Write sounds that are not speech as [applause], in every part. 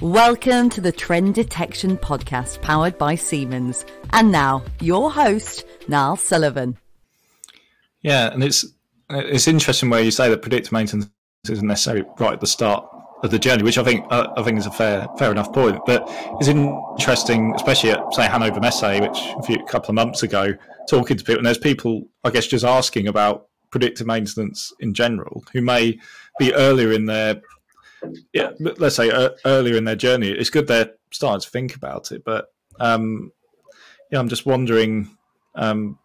Welcome to the Trend Detection Podcast powered by Siemens. And now, your host, Niall Sullivan. Yeah, and it's it's interesting where you say that predictive maintenance isn't necessarily right at the start of the journey, which I think uh, I think is a fair fair enough point. But it's interesting, especially at say Hannover Messe, which a few couple of months ago, talking to people, and there's people I guess just asking about predictive maintenance in general who may be earlier in their yeah, let's say uh, earlier in their journey. It's good they're starting to think about it, but um, yeah, I'm just wondering. Um,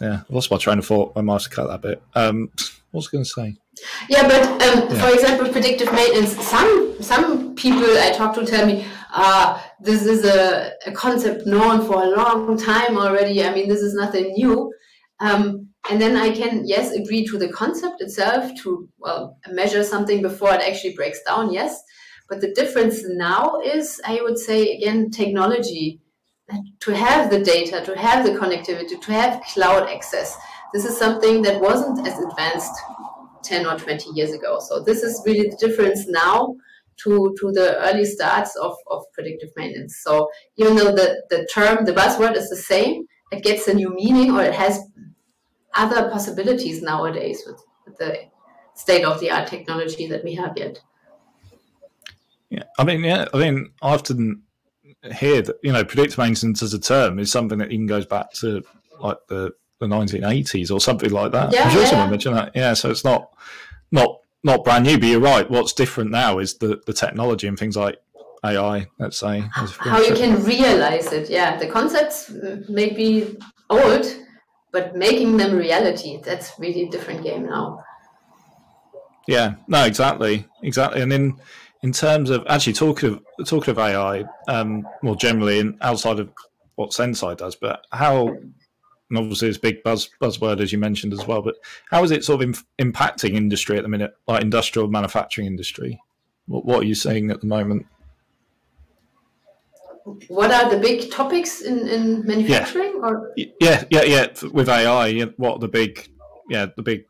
yeah, I lost my train of thought. I might have cut that bit. Um, what was I going to say? Yeah, but um, yeah. for example, predictive maintenance. Some some people I talk to tell me, uh, this is a, a concept known for a long time already. I mean, this is nothing new. Um, and then I can, yes, agree to the concept itself to well, measure something before it actually breaks down, yes. But the difference now is, I would say, again, technology. To have the data, to have the connectivity, to have cloud access. This is something that wasn't as advanced 10 or 20 years ago. So this is really the difference now to, to the early starts of, of predictive maintenance. So even though the, the term, the buzzword is the same, it gets a new meaning or it has other possibilities nowadays with, with the state of the art technology that we have yet. Yeah, I mean, yeah, I mean, I often hear that you know predictive maintenance as a term is something that even goes back to like the the 1980s or something like that. Yeah, I'm sure yeah. someone mentioned that. Yeah, so it's not not not brand new, but you're right. What's different now is the the technology and things like AI. Let's say how you can realize it. Yeah, the concepts may be old, but making them reality that's really a different game now. Yeah no exactly exactly. And in in terms of actually talking of talking of ai um, more generally and outside of what senseye does but how and obviously it's big buzz buzzword as you mentioned as well but how is it sort of impacting industry at the minute like industrial manufacturing industry? What, what are you seeing at the moment what are the big topics in, in manufacturing yeah. or yeah yeah yeah with ai what are the big yeah the big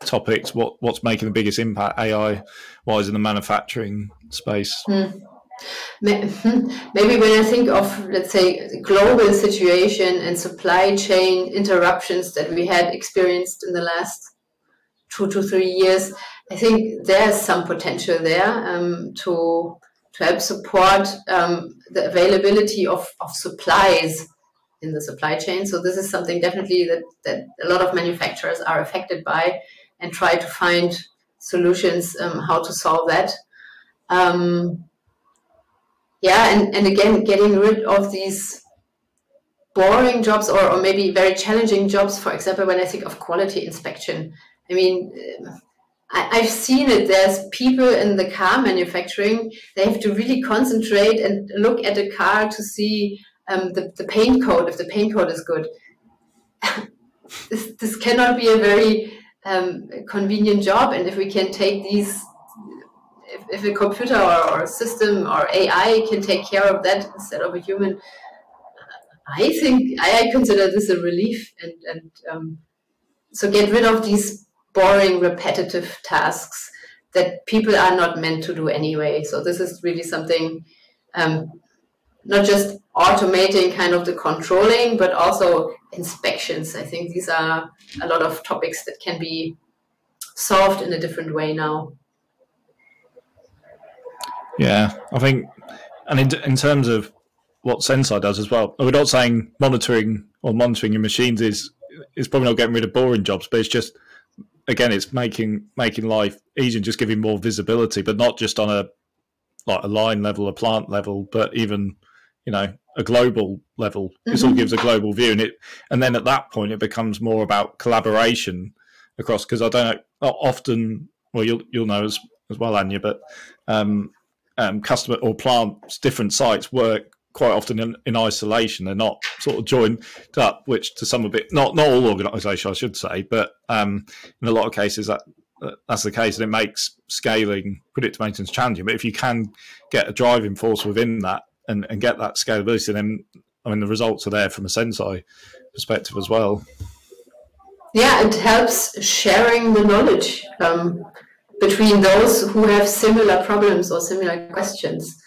topics what what's making the biggest impact ai wise in the manufacturing space hmm. maybe when i think of let's say global situation and supply chain interruptions that we had experienced in the last two to three years i think there's some potential there um, to to help support um, the availability of, of supplies in the supply chain. So this is something definitely that, that a lot of manufacturers are affected by and try to find solutions um, how to solve that. Um, yeah, and, and again, getting rid of these boring jobs or, or maybe very challenging jobs. For example, when I think of quality inspection, I mean, I, have seen it. There's people in the car manufacturing, they have to really concentrate and look at a car to see um, the, the paint code, if the paint code is good. [laughs] this, this cannot be a very um, convenient job. And if we can take these, if, if a computer or, or a system or AI can take care of that instead of a human, I think I, I consider this a relief. And, and um, so get rid of these boring, repetitive tasks that people are not meant to do anyway. So this is really something, um, not just automating kind of the controlling, but also inspections. I think these are a lot of topics that can be solved in a different way now. Yeah, I think, and in, in terms of what Senseye does as well, we're not saying monitoring or monitoring your machines is is probably not getting rid of boring jobs, but it's just again, it's making making life easier, just giving more visibility, but not just on a like a line level, a plant level, but even you know a global level. Mm-hmm. This all gives a global view, and it and then at that point it becomes more about collaboration across. Because I don't know often. Well, you'll you'll know as as well, Anja, but um, um, customer or plants, different sites work quite often in, in, isolation. They're not sort of joined up, which to some of it, not not all organisations, I should say, but um, in a lot of cases that that's the case, and it makes scaling predictive maintenance challenging. But if you can get a driving force within that and, and get that scalability, then I mean the results are there from a Senseye perspective as well. Yeah, it helps sharing the knowledge. Um, between those who have similar problems or similar questions.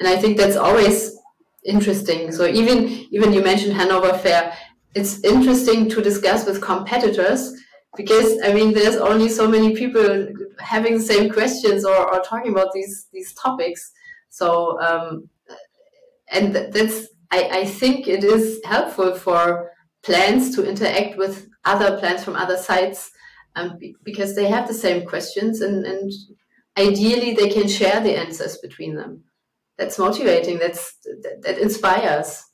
And I think that's always interesting. So even even you mentioned Hanover Fair, it's interesting to discuss with competitors because I mean there's only so many people having the same questions or, or talking about these these topics. So um, and that's I, I think it is helpful for plans to interact with other plans from other sites um, because they have the same questions and, and ideally they can share the answers between them that's motivating that's that, that inspires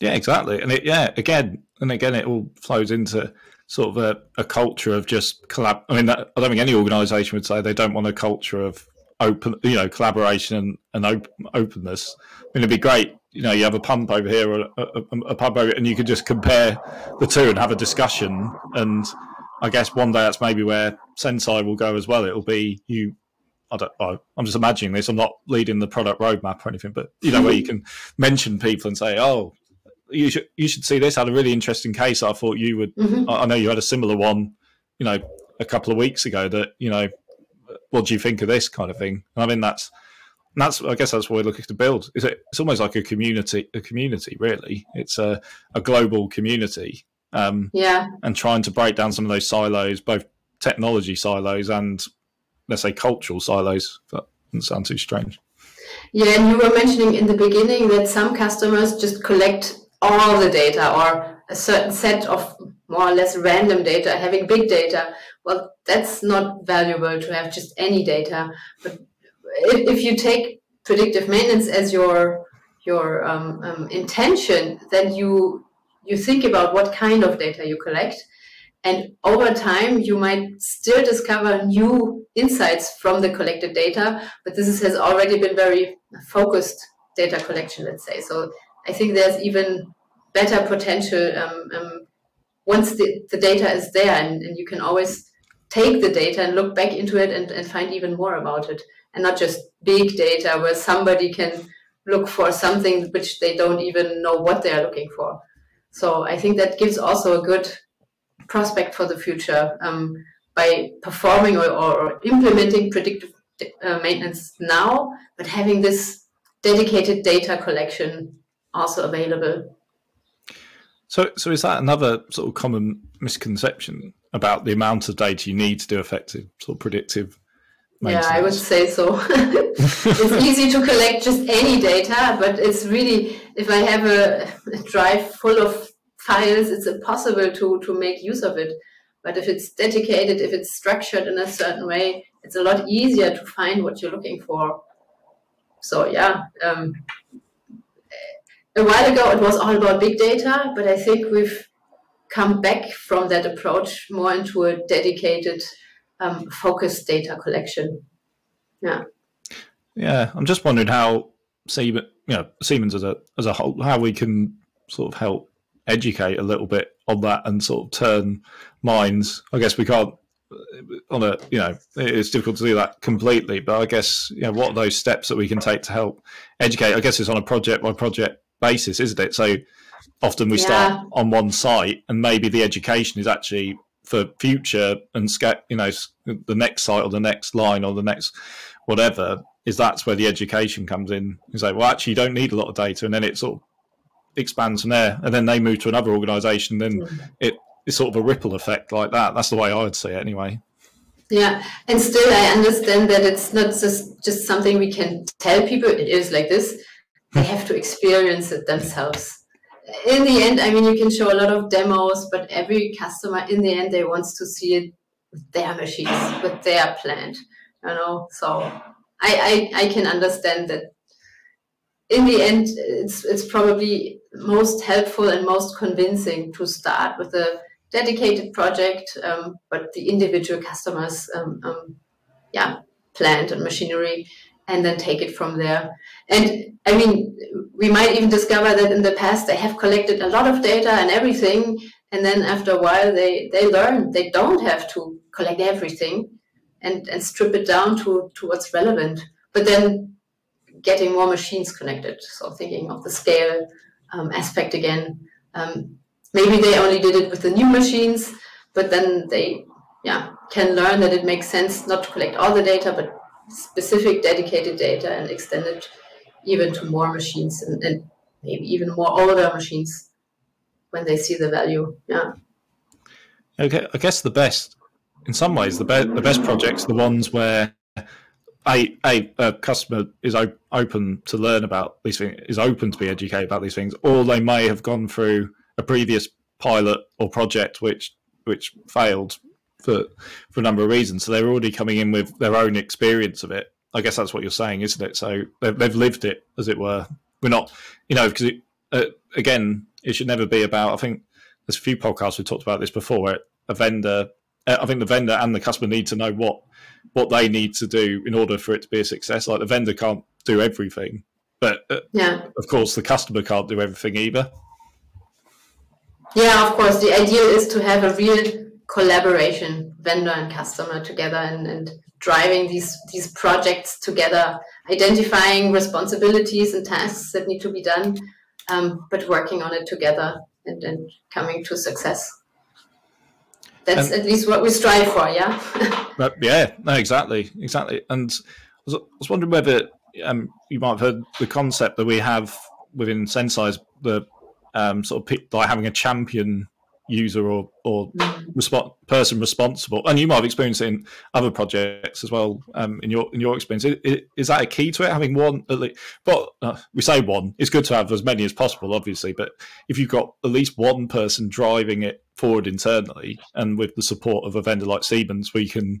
yeah exactly and it yeah again and again it all flows into sort of a, a culture of just collab i mean that, i don't think any organization would say they don't want a culture of open you know collaboration and, and op- openness i mean it'd be great you know you have a pump over here or a, a, a pub over and you could just compare the two and have a discussion and I guess one day that's maybe where Senseye will go as well. It'll be you. I don't. I'm just imagining this. I'm not leading the product roadmap or anything, but you know where you can mention people and say, "Oh, you should you should see this." I had a really interesting case. I thought you would. Mm-hmm. I know you had a similar one. You know, a couple of weeks ago. That you know, what do you think of this kind of thing? And I mean, that's that's I guess that's what we're looking to build. Is it? It's almost like a community. A community, really. It's a a global community um, yeah. And trying to break down some of those silos, both technology silos and let's say cultural silos. That doesn't sound too strange. Yeah, and you were mentioning in the beginning that some customers just collect all the data or a certain set of more or less random data, having big data. Well, that's not valuable to have just any data. But if, you take predictive maintenance as your your um, um, intention, then you you think about what kind of data you collect. And over time, you might still discover new insights from the collected data, but this has already been very focused data collection, let's say. So I think there's even better potential um, um, once the, the data is there, and, and, you can always take the data and look back into it and, and find even more about it, and not just big data where somebody can look for something which they don't even know what they are looking for. So I think that gives also a good prospect for the future um, by performing or, or implementing predictive uh, maintenance now, but having this dedicated data collection also available. So, so is that another sort of common misconception about the amount of data you need to do effective sort of predictive? Yeah, I would say so. [laughs] it's easy to collect just any data, but it's really if I have a, a drive full of files, it's impossible to, to make use of it. But if it's dedicated, if it's structured in a certain way, it's a lot easier to find what you're looking for. So yeah, um, a while ago it was all about big data, but I think we've come back from that approach more into a dedicated, um, focused data collection. Yeah. Yeah, I'm just wondering how Siemens, you know, Siemens as a as a whole, how we can sort of help educate a little bit on that and sort of turn minds. I guess we can't on a you know it's difficult to do that completely, but I guess you know what are those steps that we can take to help educate? I guess it's on a project by project basis, isn't it? So often we yeah. start on one site, and maybe the education is actually for future and you know the next site or the next line or the next whatever is that's where the education comes in. It's like, well, actually, you don't need a lot of data, and then it sort of expands from there, and then they move to another organisation. Then it it's sort of a ripple effect like that. That's the way I would see it, anyway. Yeah, and still I understand that it's not just just something we can tell people. It is like this. They have to experience it themselves. In the end, I mean, you can show a lot of demos, but every customer, in the end, they wants to see it with their machines, with their plant. You know, so I, I, I can understand that in the end, it's it's probably most helpful and most convincing to start with a dedicated project, um, but the individual customers, um, um, yeah, plant and machinery, and then take it from there. And I mean, we might even discover that in the past they have collected a lot of data and everything, and then after a while they they learn they don't have to collect everything, and and strip it down to to what's relevant. But then getting more machines connected. So thinking of the scale um, aspect again. Um, maybe they only did it with the new machines, but then they yeah can learn that it makes sense not to collect all the data but specific dedicated data and extend it even to more machines and, and maybe even more older machines when they see the value yeah okay i guess the best in some ways the, be- the best projects the ones where a, a, a customer is op- open to learn about these things is open to be educated about these things or they may have gone through a previous pilot or project which which failed for for a number of reasons. So they're already coming in with their own experience of it. I guess that's what you're saying, isn't it? So they've, they've lived it, as it were. We're not, you know, because uh, again, it should never be about. I think there's a few podcasts we've talked about this before. Where a vendor, I think the vendor and the customer need to know what what they need to do in order for it to be a success. Like the vendor can't do everything, but uh, yeah, of course the customer can't do everything either. Yeah, of course. The idea is to have a real collaboration, vendor and customer together, and, and driving these these projects together, identifying responsibilities and tasks that need to be done, um, but working on it together and, and coming to success. That's and, at least what we strive for, yeah. [laughs] but yeah, no, exactly, exactly. And I was, I was wondering whether um, you might have heard the concept that we have within Senseye, the um, sort of like having a champion user or or mm. person responsible, and you might have experienced it in other projects as well. Um, in your in your experience, is, is, that a key to it? Having one, at least, but uh, we say one. It's good to have as many as possible, obviously. But if you've got at least one person driving it forward internally, and with the support of a vendor like Siemens, we can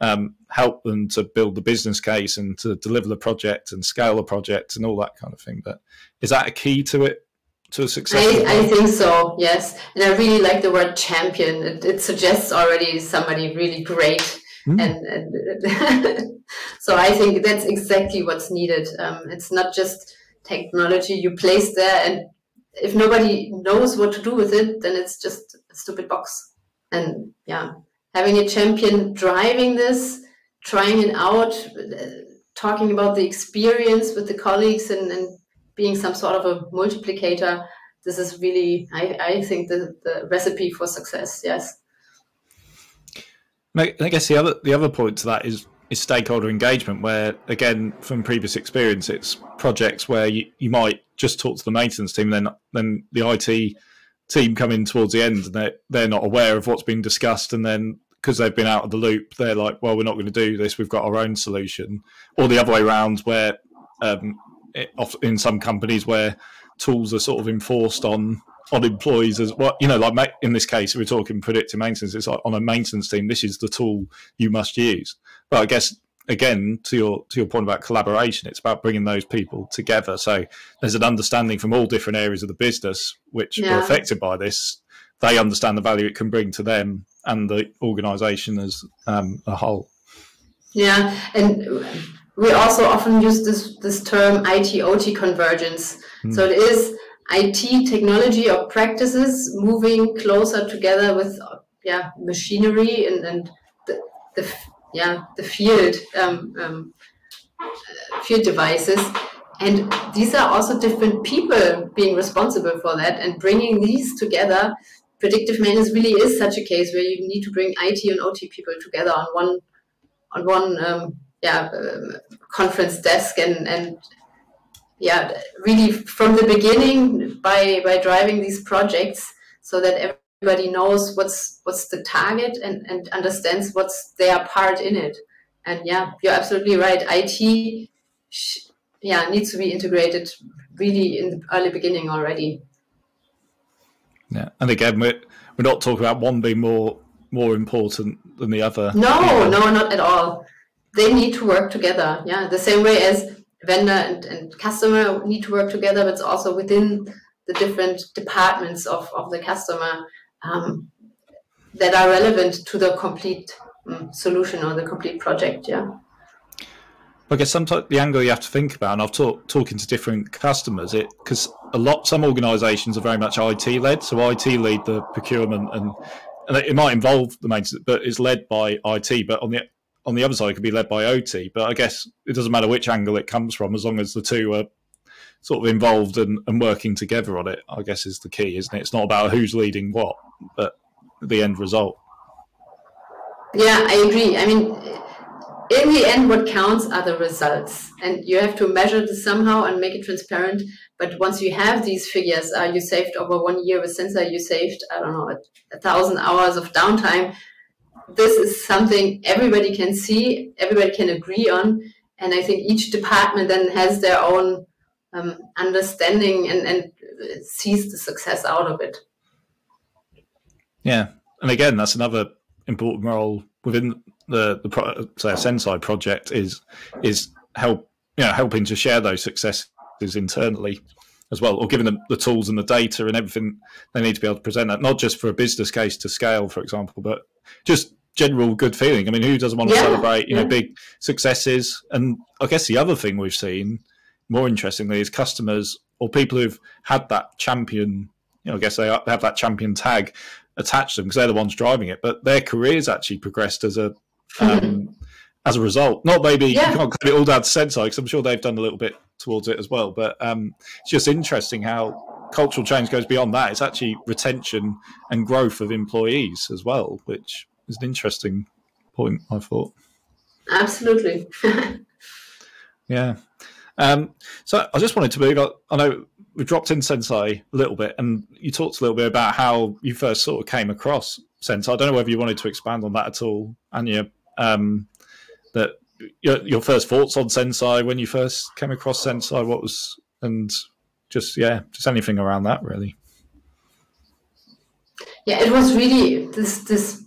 um, help them to build the business case and to deliver the project and scale the project and all that kind of thing. But is that a key to it to success? I, I, think so, yes. And I really like the word champion. It, it suggests already somebody really great. Mm. And, and [laughs] so I think that's exactly what's needed. Um, it's not just technology you place there, and if nobody knows what to do with it, then it's just a stupid box. And yeah, having a champion driving this, trying it out, uh, talking about the experience with the colleagues and, and being some sort of a multiplicator, this is really, I, I think, the, the recipe for success. Yes. I guess the other the other point to that is is stakeholder engagement, where again from previous experience, it's projects where you, you might just talk to the maintenance team, then then the IT team come in towards the end and they're, they're not aware of what's been discussed, and then because they've been out of the loop, they're like, well, we're not going to do this. We've got our own solution, or the other way around, where um, in some companies where tools are sort of enforced on on employees as well. You know, like in this case, we're talking predictive maintenance. It's like on a maintenance team, this is the tool you must use. But I guess again, to your to your point about collaboration, it's about bringing those people together. So there's an understanding from all different areas of the business which yeah. are affected by this. They understand the value it can bring to them and the organisation as um, a whole. Yeah, and we also often use this, this term IT-OT convergence. Mm. So it is IT technology or practices moving closer together with yeah machinery and, and the, the yeah the field um, um, field devices and these are also different people being responsible for that and bringing these together predictive maintenance really is such a case where you need to bring IT and OT people together on one on one um, yeah um, conference desk and and yeah really from the beginning by by driving these projects so that everybody knows what's what's the target and and understands what's their part in it. And yeah you're absolutely right. It yeah needs to be integrated really in the early beginning already. Yeah and again we're we're not talking about one being more more important than the other. No no not at all they need to work together. Yeah, the same way as vendor and, and customer need to work together, but it's also within the different departments of, of the customer um, that are relevant to the complete um, solution or the complete project. Yeah. I guess sometimes the angle you have to think about, and I've talked talking to different customers, it because a lot some organisations are very much IT led, so IT lead the procurement and and it might involve the maintenance, but it's led by IT. But on the on the other side it could be led by OT. But I guess it doesn't matter which angle it comes from, as long as the two are sort of involved and, and working together on it. I guess is the key, isn't it? It's not about who's leading what, but the end result. Yeah, I agree. I mean, in the end, what counts are the results, and you have to measure this somehow and make it transparent. But once you have these figures, uh, you saved over one year with Senseye, you saved I don't know a, a thousand hours of downtime. This is something everybody can see, everybody can agree on, and I think each department then has their own um, understanding and, and sees the success out of it. Yeah, and again, that's another important role within the the pro, say a Senseye project is is help you know helping to share those successes internally as well, or giving them the tools and the data and everything they need to be able to present that, not just for a business case to scale, for example, but just general good feeling. I mean, who doesn't want to yeah, celebrate, you yeah. know, big successes? And I guess the other thing we've seen, more interestingly, is customers or people who've had that champion. You know, I guess they have that champion tag attached to them because they're the ones driving it, but their careers actually progressed as a um, as a result. Not maybe yeah. you can't credit all down to Senseye because I'm sure they've done a little bit towards it as well. But um, it's just interesting how cultural change goes beyond that. It's actually retention and growth of employees as well, which is an interesting point. I thought. Absolutely. [laughs] yeah. Um, so I just wanted to move. I know we dropped in Senseye a little bit, and you talked a little bit about how you first sort of came across Senseye. I don't know whether you wanted to expand on that at all, Anja. Um, that your, your first thoughts on Senseye when you first came across Senseye. what was, and just yeah, just anything around that really. Yeah, it was really this this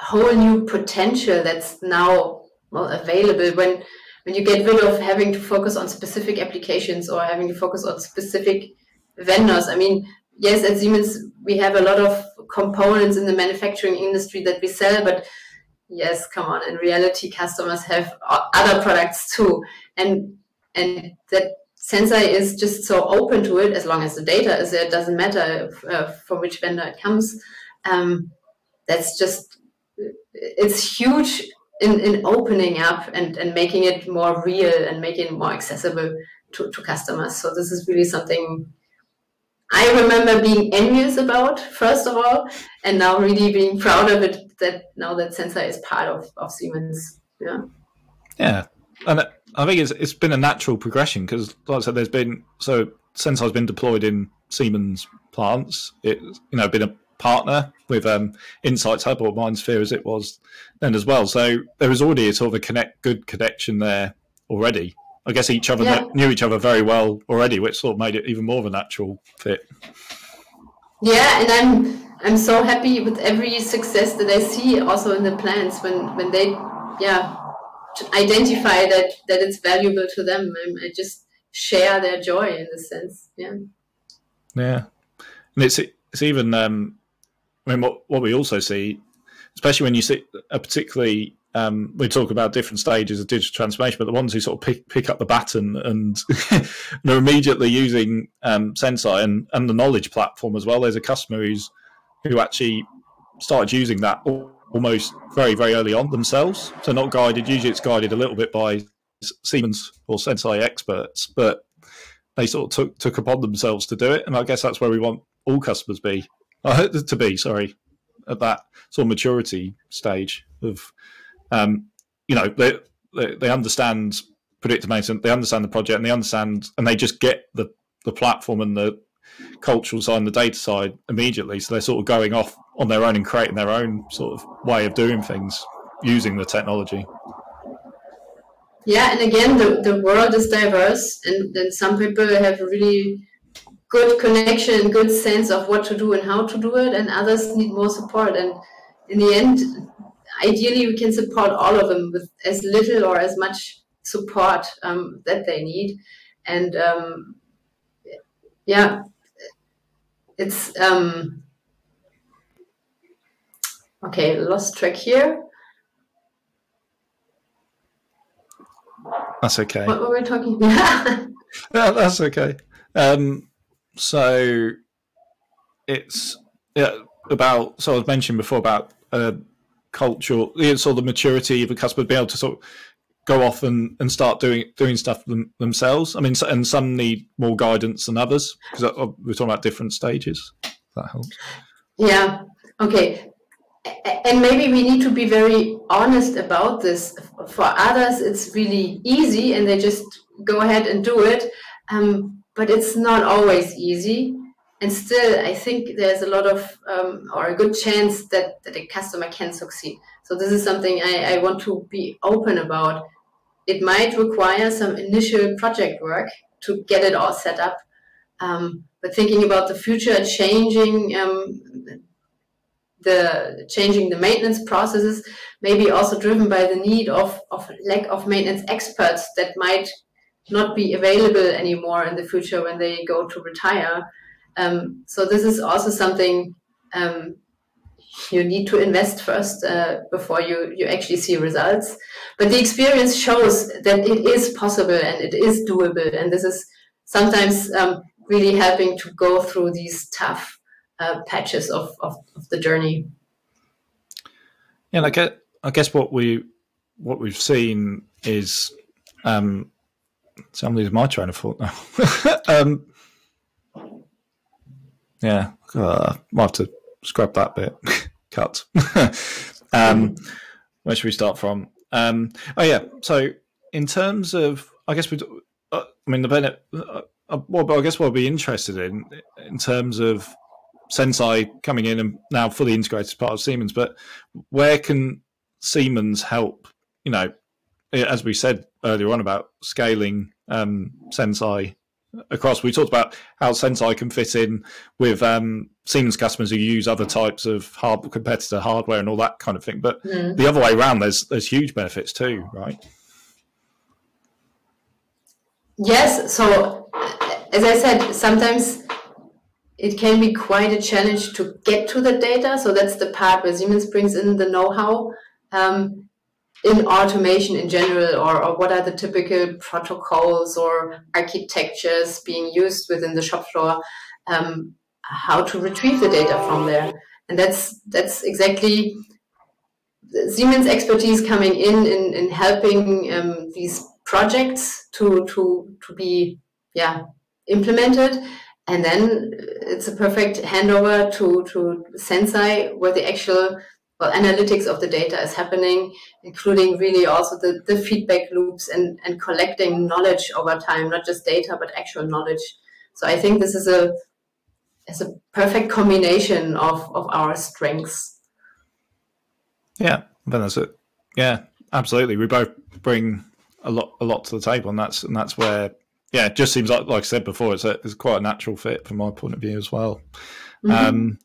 whole new potential that's now well available when when you get rid of having to focus on specific applications or having to focus on specific vendors. I mean, yes, at Siemens we have a lot of components in the manufacturing industry that we sell, but yes, come on, in reality, customers have other products too, and and that Senseye is just so open to it as long as the data is there. It doesn't matter if, uh, from which vendor it comes. Um, that's just it's huge in, in opening up and, and making it more real and making it more accessible to, to customers. So this is really something I remember being envious about, first of all, and now really being proud of it that now that Senseye is part of, of Siemens. Yeah. Yeah. And I think it's, it's been a natural progression because, like I said, there's been so Senseye has been deployed in Siemens plants. It's you know been a partner with um, Insights Hub or MindSphere as it was then as well. So there was already a sort of a connect, good connection there already. I guess each other yeah. knew each other very well already, which sort of made it even more of a natural fit. Yeah, and I'm I'm so happy with every success that I see also in the plants when when they yeah identify that that it's valuable to them. I, I just share their joy in the sense. Yeah. Yeah, and it's it's even um, I mean, what, what we also see, especially when you see a particularly, um, we talk about different stages of digital transformation, but the ones who sort of pick, pick up the baton and [laughs] are immediately using um, Senseye and, and the knowledge platform as well. There's a customer who's who actually started using that almost very, very early on themselves. So not guided. Usually, it's guided a little bit by Siemens or Senseye experts, but they sort of took took upon themselves to do it. And I guess that's where we want all customers be uh, to be sorry at that sort of maturity stage of um, you know they, they, they understand predictive maintenance they understand the project and they understand and they just get the the platform and the cultural side and the data side immediately. So they're sort of going off on their own and creating their own sort of way of doing things using the technology. Yeah and again the, the world is diverse and then some people have really good connection, good sense of what to do and how to do it, and others need more support. And in the end, ideally, we can support all of them with as little or as much support um, that they need. And um, yeah, it's um, okay. Lost track here. That's okay. What were we talking? [laughs] yeah, that's okay. Um, so it's yeah, about so I was mentioning before about uh, cultural sort of the maturity of a customer being able to sort of go off and, and start doing doing stuff them, themselves. I mean, and some need more guidance than others because we're talking about different stages. That helps. Yeah. Okay. and maybe we need to be very honest about this. For others, it's really easy and they just go ahead and do it. Um, but it's not always easy. And still, I think there's a lot of, um, or a good chance that, that a customer can succeed. So, this is something I, I want to be open about. It might require some initial project work to get it all set up. Um, but thinking about the future, changing um, the changing the maintenance processes, maybe also driven by the need of, of lack of maintenance experts that might not be available anymore in the future when they go to retire. Um, so this is also something um, you need to invest first uh, before you, you actually see results. But the experience shows that it is possible and it is doable. And this is sometimes um, really helping to go through these tough uh, patches of, of, of, the journey. Yeah, I guess, I guess what we what we've seen is um, so I'm losing my train of thought now. [laughs] um, yeah, uh, might have to scrap that bit. [laughs] Cut. [laughs] um, where should we start from? Um, oh yeah, so in terms of, I guess we, uh, I mean the benefit. Uh, uh, well, I guess what I'd be interested in, in terms of Senseye coming in and now fully integrated as part of Siemens, but where can Siemens help? You know, as we said earlier on about scaling um, Senseye across. We talked about how Senseye can fit in with um, Siemens customers who use other types of hard competitor hardware and all that kind of thing. But mm. the other way around, there's there's huge benefits too, right? Yes. So as I said, sometimes it can be quite a challenge to get to the data. So that's the part where Siemens brings in the know-how. Um, in automation in general, or, or what are the typical protocols or architectures being used within the shop floor, um, how to retrieve the data from there. And that's that's exactly Siemens expertise coming in in, in helping um, these projects to to to be yeah implemented and then it's a perfect handover to to Senseye where the actual well, analytics of the data is happening, including really also the, the feedback loops and, and collecting knowledge over time, not just data, but actual knowledge. So I think this is a is a perfect combination of, of our strengths. Yeah, then that's it. Yeah, absolutely. We both bring a lot a lot to the table, and that's and that's where yeah, it just seems like like I said before, it's a, it's quite a natural fit from my point of view as well. Mm-hmm. Um,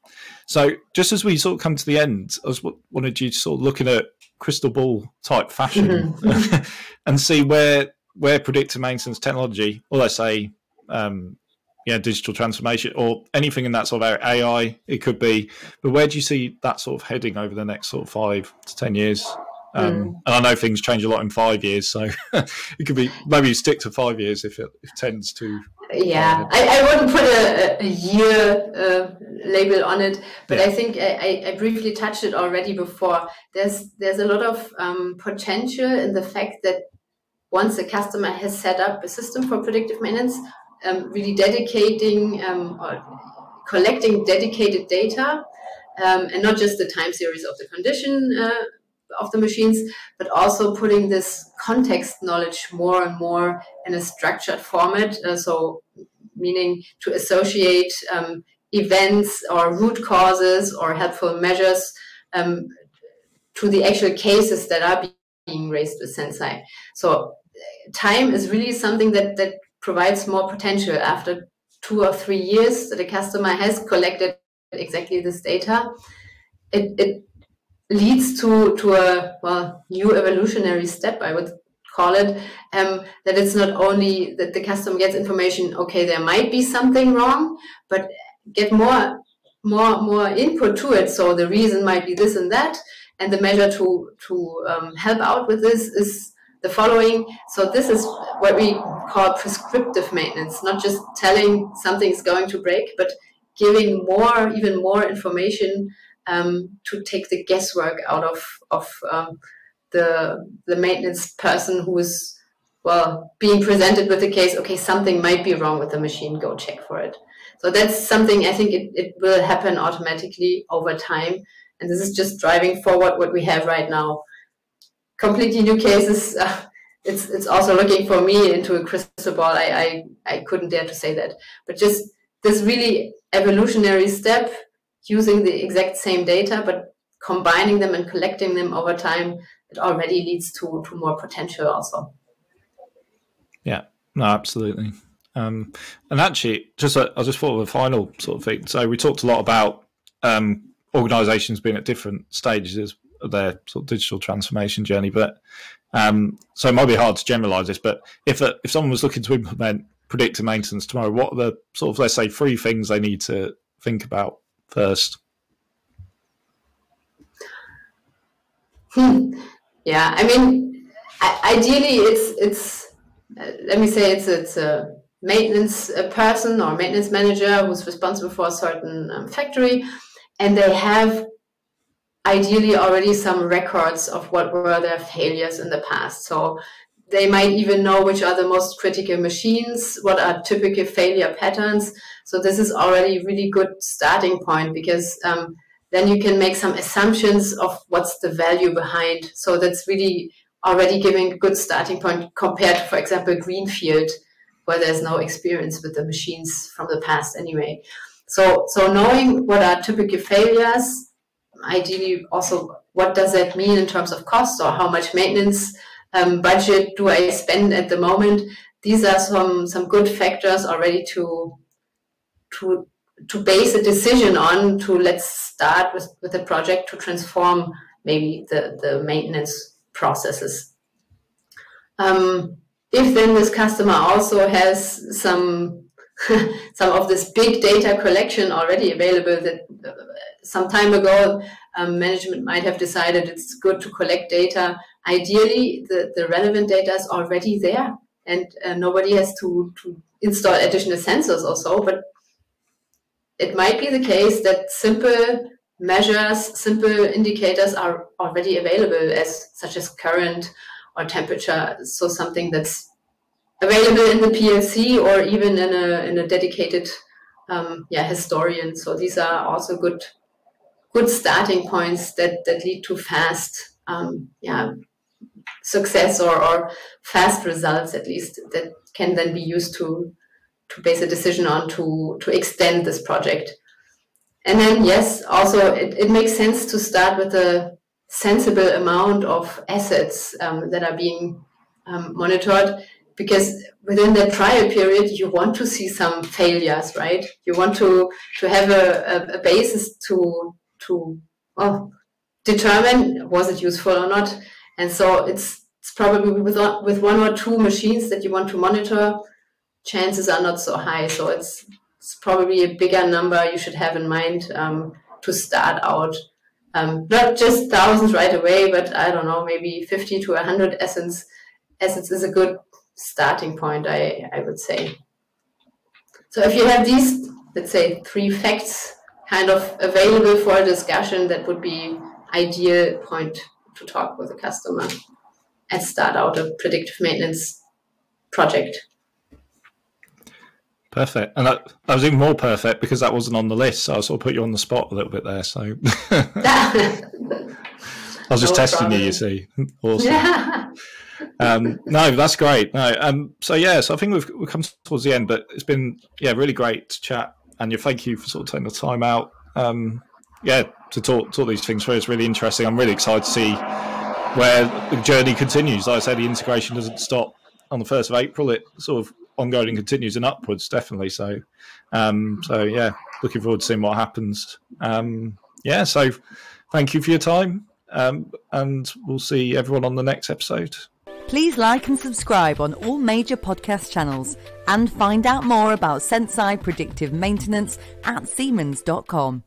so just as we sort of come to the end, I was wanted you to sort of look in a crystal ball type fashion mm-hmm. [laughs] and see where where predictive maintenance technology, or let's say, um, yeah, digital transformation, or anything in that sort of AI, it could be. But where do you see that sort of heading over the next sort of five to ten years? Um, mm. And I know things change a lot in five years, so [laughs] it could be maybe you stick to five years if it, it tends to yeah I, I wouldn't put a, a year uh, label on it but yeah. i think I, I briefly touched it already before there's there's a lot of um, potential in the fact that once a customer has set up a system for predictive maintenance um, really dedicating um, or collecting dedicated data um, and not just the time series of the condition uh, of the machines, but also putting this context knowledge more and more in a structured format. Uh, so, meaning to associate um, events or root causes or helpful measures um, to the actual cases that are being raised with Senseye. So, time is really something that that provides more potential after two or three years that a customer has collected exactly this data. It, it leads to to a well new evolutionary step i would call it um, that it's not only that the customer gets information okay there might be something wrong but get more more more input to it. So the reason might be this and that and the measure to to um, help out with this is the following. So this is what we call prescriptive maintenance not just telling something is going to break but giving more even more information um, to take the guesswork out of of um, the the maintenance person who is well being presented with the case. Okay, something might be wrong with the machine. Go check for it. So that's something I think it, it will happen automatically over time, And this is just driving forward what we have right now. Completely new cases. [laughs] Uh, it's it's also looking for me into a crystal ball. I, I I couldn't dare to say that, but just this really evolutionary step using the exact same data, but combining them and collecting them over time, it already leads to to more potential also. Yeah, no, absolutely. Um, and actually, just a, I just thought of a final sort of thing. So we talked a lot about um, organisations being at different stages of their sort of digital transformation journey, but um, so it might be hard to generalise this. But if a, if someone was looking to implement predictive maintenance tomorrow, what are the sort of let's say three things they need to think about first? Hmm. Yeah, I mean, ideally, it's it's. Uh, let me say it's it's a maintenance person or maintenance manager who's responsible for a certain um, factory, and they have ideally already some records of what were their failures in the past. So they might even know which are the most critical machines, what are typical failure patterns. So this is already really good starting point because um, then you can make some assumptions of what's the value behind. So that's really already giving a good starting point compared to, for example, Greenfield, where there's no experience with the machines from the past anyway. So, so knowing what are typical failures, ideally also what does that mean in terms of cost or how much maintenance um, budget do I spend at the moment? These are some some good factors already to to to base a decision on to let's start with, with a project to transform maybe the, the maintenance processes. Um, if then this customer also has some [laughs] some of this big data collection already available that uh, some time ago um, management might have decided it's good to collect data ideally the, the relevant data is already there and uh, nobody has to, to install additional sensors or so but it might be the case that simple measures simple indicators are already available as such as current or temperature so something that's available in the PLC or even in a in a dedicated um, yeah historian. So these are also good good starting points that that lead to fast um, yeah success or, or fast results at least that can then be used to to base a decision on to to extend this project. And then yes, also it, it makes sense to start with a sensible amount of assets um, that are being um, monitored because within that trial period you want to see some failures right you want to to have a, a, basis to to well determine was it useful or not and so it's it's probably with with one or two machines that you want to monitor chances are not so high so it's it's probably a bigger number you should have in mind um, to start out um, not just thousands right away but i don't know maybe 50 to 100 essence. assets is a good starting point, I, I would say. So if you have these, let's say, three facts kind of available for a discussion, that would be ideal point to talk with a customer and start out a predictive maintenance project. Perfect. And that, that was even more perfect because that wasn't on the list. So I sort of put you on the spot a little bit there. So [laughs] I was just no testing problem. you, you see. Awesome. Yeah [laughs] um, no, that's great. No, um, so yeah, so I think we've, we've come towards the end, but it's been yeah really great to chat, and you thank you for sort of taking the time out. Um, yeah, to talk talk these things through. It's really interesting. I'm really excited to see where the journey continues. Like I said, the integration doesn't stop on the first of April. It sort of ongoing continues and upwards, definitely. So, um, so yeah, looking forward to seeing what happens. Um, yeah, so thank you for your time, um, and we'll see everyone on the next episode. Please like and subscribe on all major podcast channels and find out more about Senseye predictive maintenance at Siemens.com.